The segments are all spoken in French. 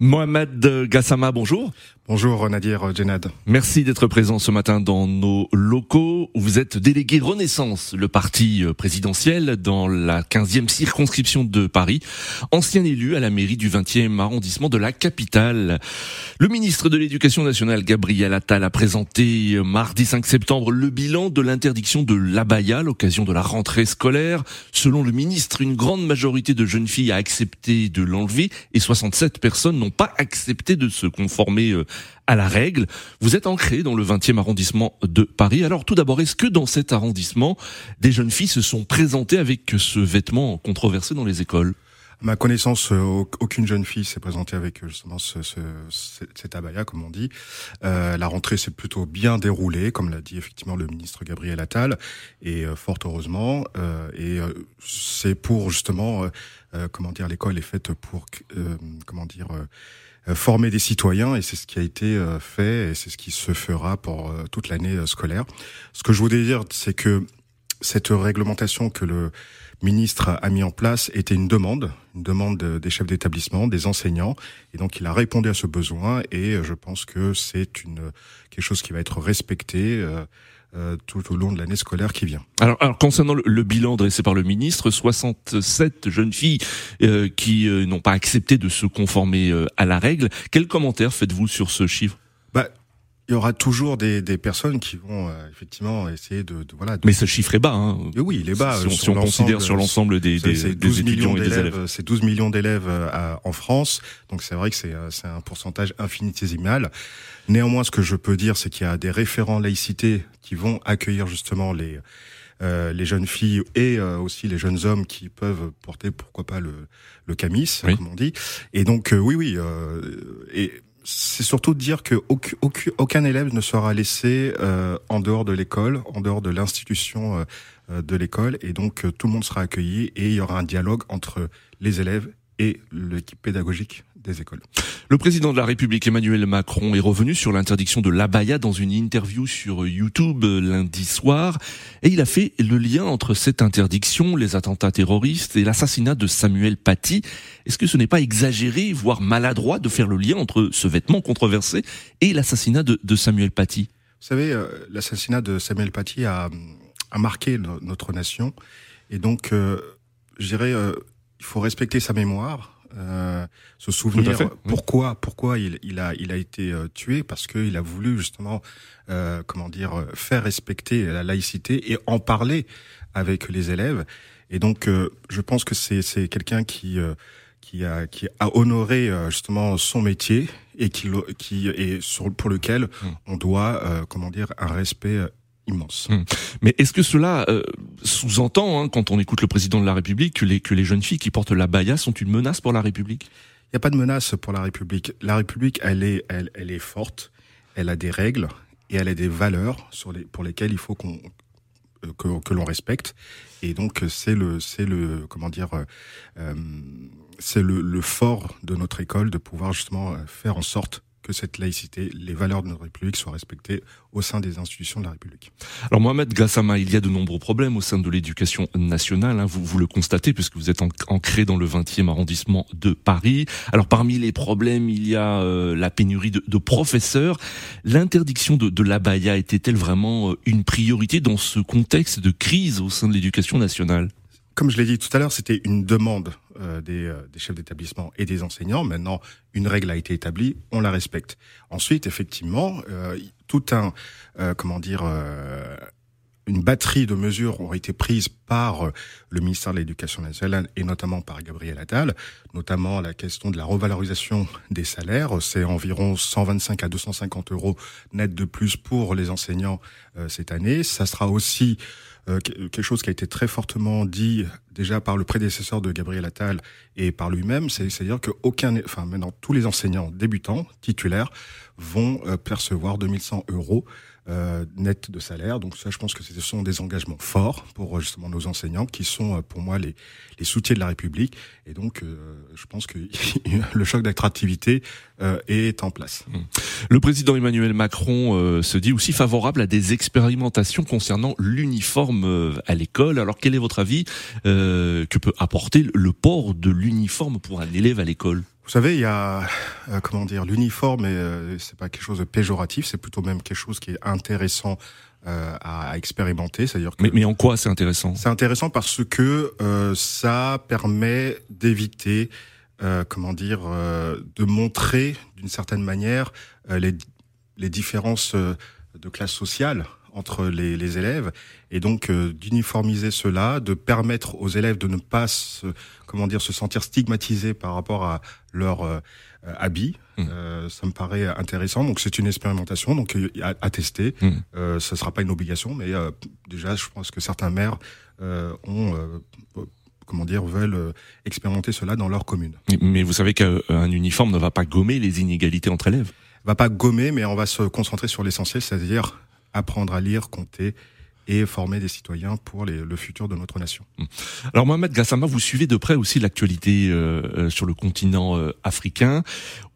Mohamed Gassama, bonjour. Bonjour Nadir Djenad. Merci d'être présent ce matin dans nos locaux. Vous êtes délégué Renaissance, le parti présidentiel dans la 15e circonscription de Paris, ancien élu à la mairie du 20e arrondissement de la capitale. Le ministre de l'Éducation nationale, Gabriel Attal, a présenté mardi 5 septembre le bilan de l'interdiction de l'abaya à l'occasion de la rentrée scolaire. Selon le ministre, une grande majorité de jeunes filles a accepté de l'enlever et 67 personnes n'ont pas accepté de se conformer à la règle. Vous êtes ancré dans le 20e arrondissement de Paris. Alors tout d'abord, est-ce que dans cet arrondissement, des jeunes filles se sont présentées avec ce vêtement controversé dans les écoles? Ma connaissance, euh, aucune jeune fille s'est présentée avec euh, justement ce, ce, cet abaya, comme on dit. Euh, la rentrée s'est plutôt bien déroulée, comme l'a dit effectivement le ministre Gabriel Attal, et euh, fort heureusement. Euh, et c'est pour justement, comment dire, l'école est faite pour, comment dire former des citoyens et c'est ce qui a été fait et c'est ce qui se fera pour toute l'année scolaire. Ce que je voulais dire, c'est que cette réglementation que le ministre a mis en place était une demande, une demande des chefs d'établissement, des enseignants, et donc il a répondu à ce besoin, et je pense que c'est une quelque chose qui va être respecté. Euh, tout au long de l'année scolaire qui vient. Alors, concernant le, bilan dressé par le ministre, 67 jeunes filles euh, qui euh, n'ont pas accepté de se conformer à la règle. Quel commentaire faites-vous sur ce chiffre? Il y aura toujours des, des personnes qui vont effectivement essayer de, de voilà. Mais ce chiffre est bas. Hein. oui, il est bas. Si, on, considère sur l'ensemble des, des, des étudiants et des élèves, c'est 12 millions d'élèves en France, donc c'est vrai que c'est c'est un pourcentage infinitésimal. Néanmoins, ce que je peux dire, c'est qu'il y a des référents laïcité qui vont accueillir justement les euh, les jeunes filles et euh, aussi les jeunes hommes qui peuvent porter pourquoi pas le le camis, comme on dit. Et donc euh, oui, oui, euh, et c'est surtout dire que aucun, élève ne sera laissé en dehors de l'école, en dehors de l'institution de l'école, et donc tout le monde sera accueilli et il y aura un dialogue entre les élèves et l'équipe pédagogique Le président de la République Emmanuel Macron est revenu sur l'interdiction de l'abaya dans une interview sur YouTube lundi soir et il a fait le lien entre cette interdiction, les attentats terroristes et l'assassinat de Samuel Paty. Est-ce que ce n'est pas exagéré, voire maladroit de faire le lien entre ce vêtement controversé et l'assassinat de, Samuel Paty? Vous savez, euh, l'assassinat de Samuel Paty a, marqué notre nation. Et donc, euh, je dirais, euh, il faut respecter sa mémoire, euh, se souvenir pourquoi pourquoi il, il, a il a été euh, tué parce qu'il a voulu justement euh, comment dire faire respecter la laïcité et en parler avec les élèves et donc euh, je pense que c'est c'est quelqu'un qui qui a qui a honoré justement son métier et qui qui est sur pour lequel mmh. on doit comment dire un respect immense. Hmm. Mais est-ce que cela euh, sous-entend, hein, quand on écoute le président de la République, que les, que les jeunes filles qui portent la baya sont une menace pour la République? Il n'y a pas de menace pour la République. La République, elle est, elle, elle est forte, elle a des règles et elle a des valeurs sur les, pour lesquelles il faut qu'on euh, que, que l'on respecte. Et donc c'est le, c'est le, comment dire, euh, c'est le, le fort de notre école de pouvoir justement faire en sorte que cette laïcité, les valeurs de notre République soient respectées au sein des institutions de la République. Alors Mohamed Gassama, il y a de nombreux problèmes au sein de l'éducation nationale, hein, vous, vous le constatez puisque vous êtes ancré dans le 20e arrondissement de Paris. Alors parmi les problèmes, il y a euh, la pénurie de, de professeurs. L'interdiction de, de l'abaya était-elle vraiment euh, une priorité dans ce contexte de crise au sein de l'éducation nationale? Comme je l'ai dit tout à l'heure, c'était une demande euh, des, euh, des, chefs d'établissement et des enseignants. Maintenant, une règle a été établie, on la respecte. Ensuite, effectivement, euh, tout un, comment dire, une batterie de mesures ont été prises par le ministère de l'Éducation nationale et notamment par Gabriel Attal, notamment la question de la revalorisation des salaires. C'est environ 125 à 250 euros net de plus pour les enseignants cette année. Ça sera aussi euh, quelque chose qui a été très fortement dit déjà par le prédécesseur de Gabriel Attal et par lui-même, c'est-à-dire que aucun, enfin maintenant tous les enseignants débutants titulaires vont euh, percevoir 2100 euros euh, net de salaire. Donc ça, je pense que ce sont des engagements forts pour justement nos enseignants qui sont pour moi les, les soutiens de la République. Et donc, je pense que le choc d'attractivité est en place. Mmh. Le président Emmanuel Macron se dit aussi favorable à des expérimentations concernant l'uniforme à l'école. Alors quel est votre avis que peut apporter le port de l'uniforme pour un élève à l'école? Vous savez, il y a euh, comment dire l'uniforme, et euh, c'est pas quelque chose de péjoratif, c'est plutôt même quelque chose qui est intéressant euh, à, expérimenter. C'est-à-dire mais, mais en quoi c'est intéressant? C'est intéressant parce que ça permet d'éviter, comment dire, de montrer d'une certaine manière les, les différences de classe sociale entre les, les, élèves et donc d'uniformiser cela, de permettre aux élèves de ne pas se, comment dire se sentir stigmatisés par rapport à leur euh, habit. Mmh. Euh, ça me paraît intéressant. Donc c'est une expérimentation, donc euh, à, tester. Mmh. Euh, ça sera pas une obligation, mais déjà je pense que certains maires ont comment dire, veulent expérimenter cela dans leur commune. Mais vous savez qu'un uniforme ne va pas gommer les inégalités entre élèves? Va pas gommer, mais on va se concentrer sur l'essentiel, c'est-à-dire apprendre à lire, compter et former des citoyens pour le futur de notre nation. Hum. Alors Mohamed Gassama, vous suivez de près aussi l'actualité euh, euh, sur le continent euh, africain.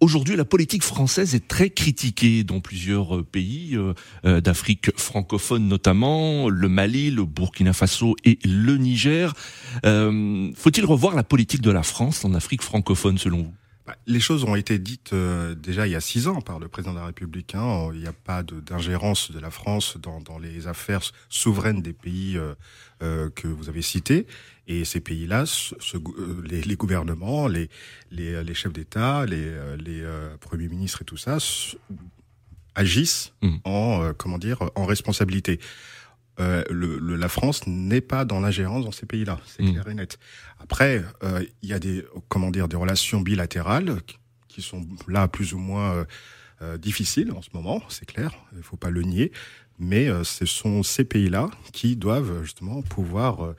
Aujourd'hui, la politique française est très critiquée dans plusieurs pays d'Afrique francophone notamment, le Mali, le Burkina Faso et le Niger. Faut-il revoir la politique de la France en Afrique francophone selon vous? Les choses ont été dites euh, déjà il y a six ans par le président de la République. Hein. Il n'y a pas d'ingérence de, la France dans, dans, les affaires souveraines des pays euh, euh que vous avez cités. Et ces pays-là, les, les, gouvernements, les, les, les chefs d'État, les, les premiers ministres et tout ça agissent mmh. en comment dire en responsabilité. Euh, le, la France n'est pas dans l'ingérence dans ces pays-là, c'est mmh. clair et net. Après, euh, il y a des comment dire des relations bilatérales qui sont là plus ou moins euh, difficiles en ce moment, c'est clair, il faut pas le nier. Mais ce sont ces pays-là qui doivent justement pouvoir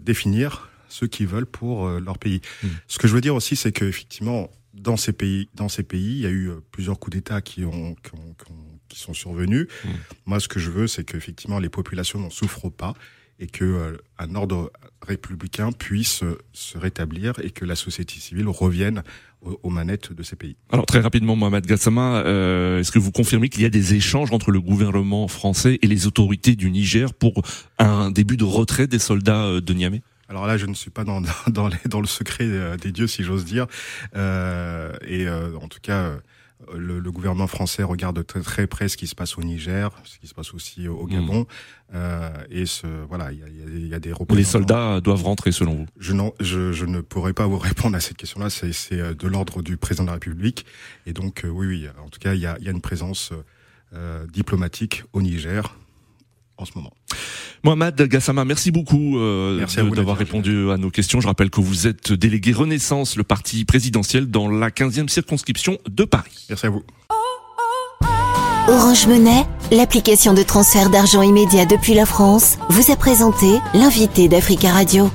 définir ce qu'ils veulent pour leur pays. Mmh. Ce que je veux dire aussi, c'est que effectivement, dans ces pays, dans ces pays, il y a eu plusieurs coups d'État qui ont, qui ont, qui ont qui sont survenus. Mmh. Moi, ce que je veux, c'est qu'effectivement, les populations n'en souffrent pas et que euh, un ordre républicain puisse euh, se rétablir et que la société civile revienne aux, manettes de ces pays. Alors très rapidement, Mohamed Gassama, euh, est-ce que vous confirmez qu'il y a des échanges entre le gouvernement français et les autorités du Niger pour un début de retrait des soldats euh, de Niamey? Alors là, je ne suis pas dans, dans, les, dans le secret des dieux, si j'ose dire. Euh, et en tout cas, le, le, gouvernement français regarde très, très, près ce qui se passe au Niger, ce qui se passe aussi au Gabon. Mmh. Euh, et ce, voilà, il y a, y a, des Les soldats doivent rentrer selon vous? Je, je, je, ne pourrais pas vous répondre à cette question-là. C'est euh, de l'ordre du président de la République. Et donc, euh, oui, oui, en tout cas, il y a, y a une présence euh, diplomatique au Niger en ce moment. Mohamed Gassama, merci beaucoup euh, d'avoir répondu à nos questions. Je rappelle que vous êtes délégué Renaissance, le parti présidentiel dans la 15e circonscription de Paris. Merci à vous. Orange Monnaie, l'application de transfert d'argent immédiat depuis la France, vous a présenté l'invité d'Africa Radio.